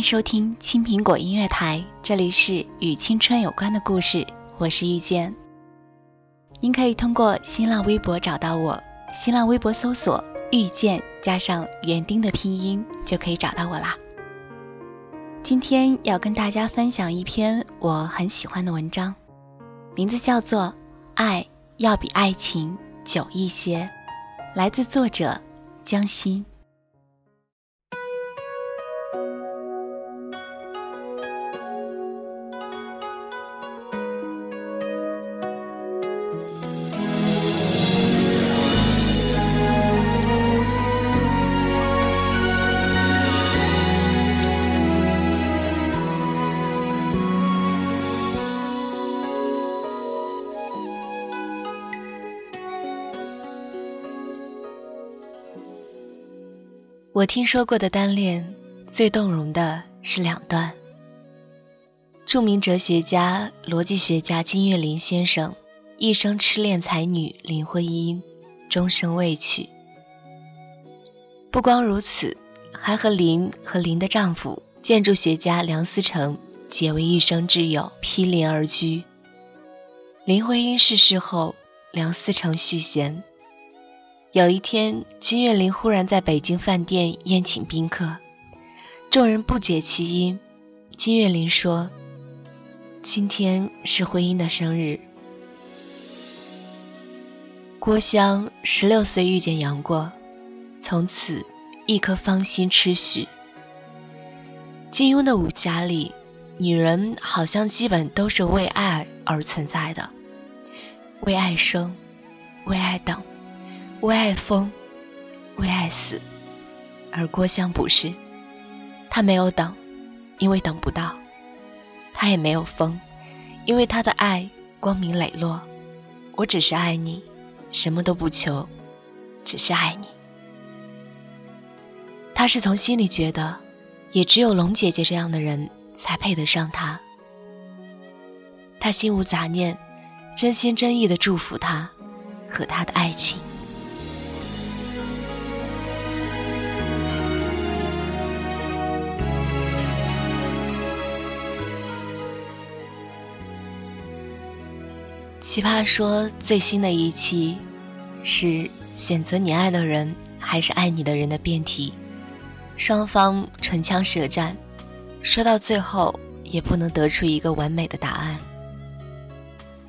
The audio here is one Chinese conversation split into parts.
迎收听青苹果音乐台，这里是与青春有关的故事，我是遇见。您可以通过新浪微博找到我，新浪微博搜索“遇见”加上园丁的拼音就可以找到我啦。今天要跟大家分享一篇我很喜欢的文章，名字叫做《爱要比爱情久一些》，来自作者江心。我听说过的单恋，最动容的是两段。著名哲学家、逻辑学家金岳霖先生一生痴恋才女林徽因，终生未娶。不光如此，还和林和林的丈夫建筑学家梁思成结为一生挚友，毗邻而居。林徽因逝世后，梁思成续弦。有一天，金岳霖忽然在北京饭店宴请宾客，众人不解其因。金岳霖说：“今天是徽因的生日。”郭襄十六岁遇见杨过，从此一颗芳心痴许。金庸的武侠里，女人好像基本都是为爱而存在的，为爱生，为爱等。为爱疯，为爱死，而郭襄不是，他没有等，因为等不到；他也没有疯，因为他的爱光明磊落。我只是爱你，什么都不求，只是爱你。他是从心里觉得，也只有龙姐姐这样的人才配得上他。他心无杂念，真心真意的祝福他和他的爱情。奇葩说最新的一期是选择你爱的人还是爱你的人的辩题，双方唇枪舌战，说到最后也不能得出一个完美的答案。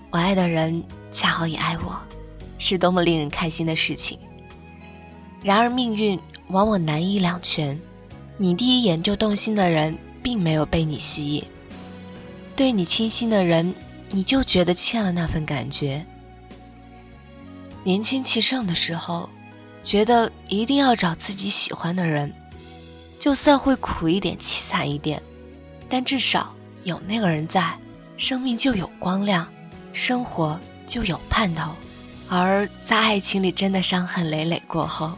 我爱的人恰好也爱我，是多么令人开心的事情。然而命运往往难以两全，你第一眼就动心的人并没有被你吸引，对你倾心的人。你就觉得欠了那份感觉。年轻气盛的时候，觉得一定要找自己喜欢的人，就算会苦一点、凄惨一点，但至少有那个人在，生命就有光亮，生活就有盼头。而在爱情里真的伤痕累累过后，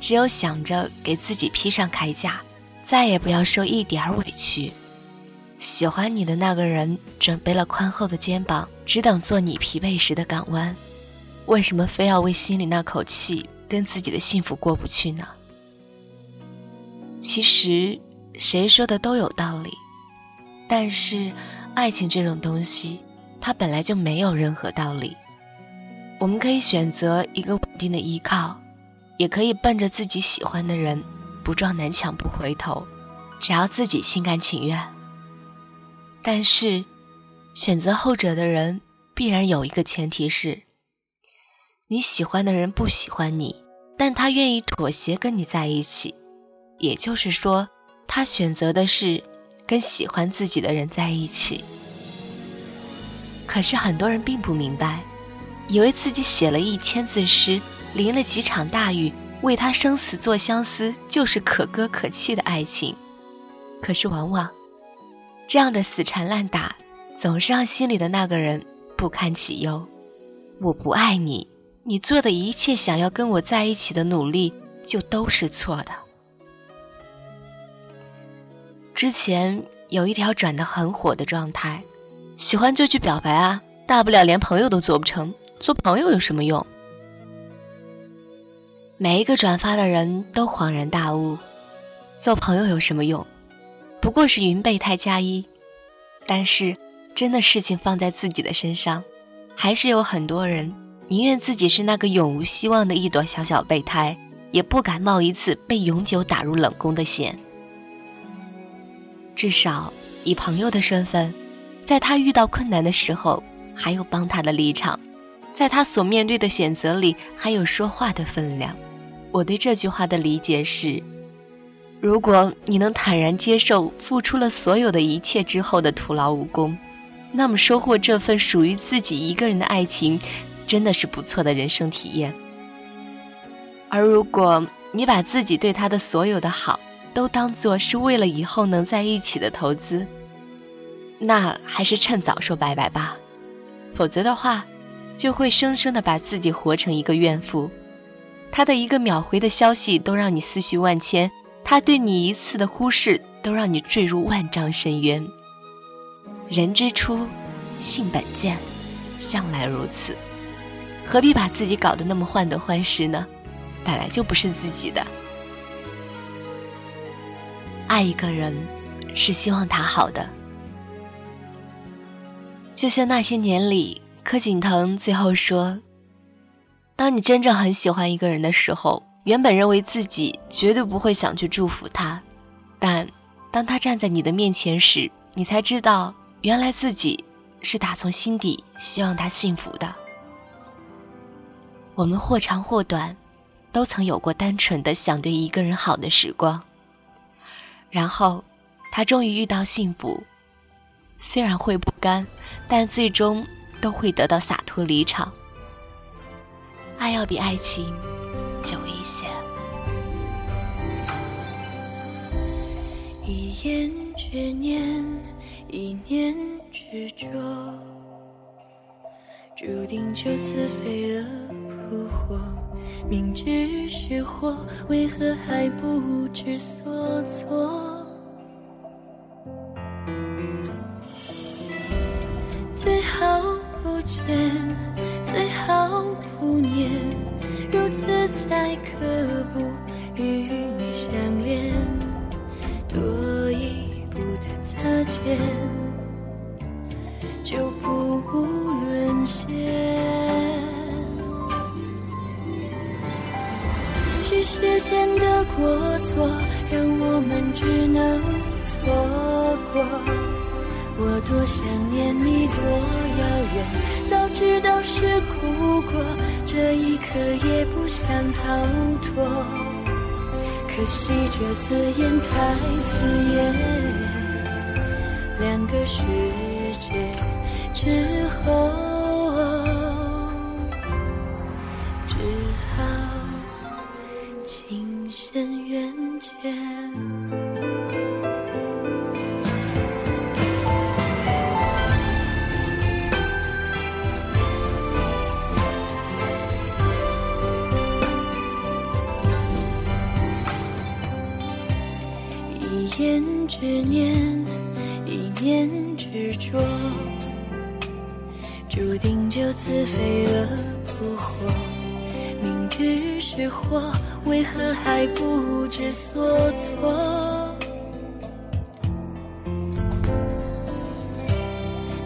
只有想着给自己披上铠甲，再也不要受一点委屈。喜欢你的那个人准备了宽厚的肩膀，只等做你疲惫时的港湾。为什么非要为心里那口气跟自己的幸福过不去呢？其实谁说的都有道理，但是爱情这种东西，它本来就没有任何道理。我们可以选择一个稳定的依靠，也可以奔着自己喜欢的人不撞南墙不回头，只要自己心甘情愿。但是，选择后者的人必然有一个前提是：你喜欢的人不喜欢你，但他愿意妥协跟你在一起。也就是说，他选择的是跟喜欢自己的人在一起。可是很多人并不明白，以为自己写了一千字诗，淋了几场大雨，为他生死做相思，就是可歌可泣的爱情。可是往往，这样的死缠烂打，总是让心里的那个人不堪其忧。我不爱你，你做的一切想要跟我在一起的努力，就都是错的。之前有一条转的很火的状态，喜欢就去表白啊，大不了连朋友都做不成，做朋友有什么用？每一个转发的人都恍然大悟，做朋友有什么用？不过是云备胎加一。但是，真的事情放在自己的身上，还是有很多人宁愿自己是那个永无希望的一朵小小备胎，也不敢冒一次被永久打入冷宫的险。至少以朋友的身份，在他遇到困难的时候，还有帮他的立场，在他所面对的选择里，还有说话的分量。我对这句话的理解是：如果你能坦然接受付出了所有的一切之后的徒劳无功，那么收获这份属于自己一个人的爱情，真的是不错的人生体验。而如果你把自己对他的所有的好，都当做是为了以后能在一起的投资，那还是趁早说拜拜吧，否则的话，就会生生的把自己活成一个怨妇。他的一个秒回的消息都让你思绪万千，他对你一次的忽视都让你坠入万丈深渊。人之初，性本贱，向来如此，何必把自己搞得那么患得患失呢？本来就不是自己的。爱一个人，是希望他好的。就像那些年里，柯景腾最后说：“当你真正很喜欢一个人的时候，原本认为自己绝对不会想去祝福他，但当他站在你的面前时，你才知道，原来自己是打从心底希望他幸福的。”我们或长或短，都曾有过单纯的想对一个人好的时光。然后，他终于遇到幸福，虽然会不甘，但最终都会得到洒脱离场。爱要比爱情一言执念，一念执着，注定就此飞蛾扑火。明知是祸，为何还不知所措？最好不见，最好不念，如此才可不与你相恋。多一步的擦肩，就步步沦陷。是时间的过错，让我们只能错过。我多想念你，多遥远。早知道是苦果，这一刻也不想逃脱。可惜这字眼太刺眼，两个世一念执念，一念执着，注定就此飞蛾扑火。明知是祸，为何还不知所措？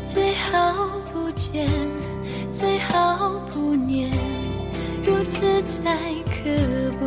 最好不见，最好不念，如此才可不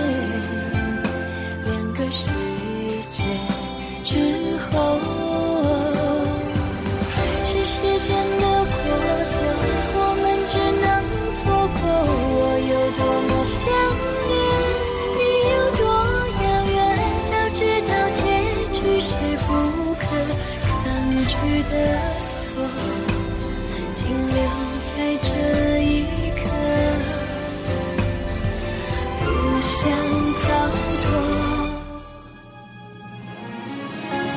间的过错，我们只能错过。我有多么想念，你有多遥远，早知道结局是不可抗拒的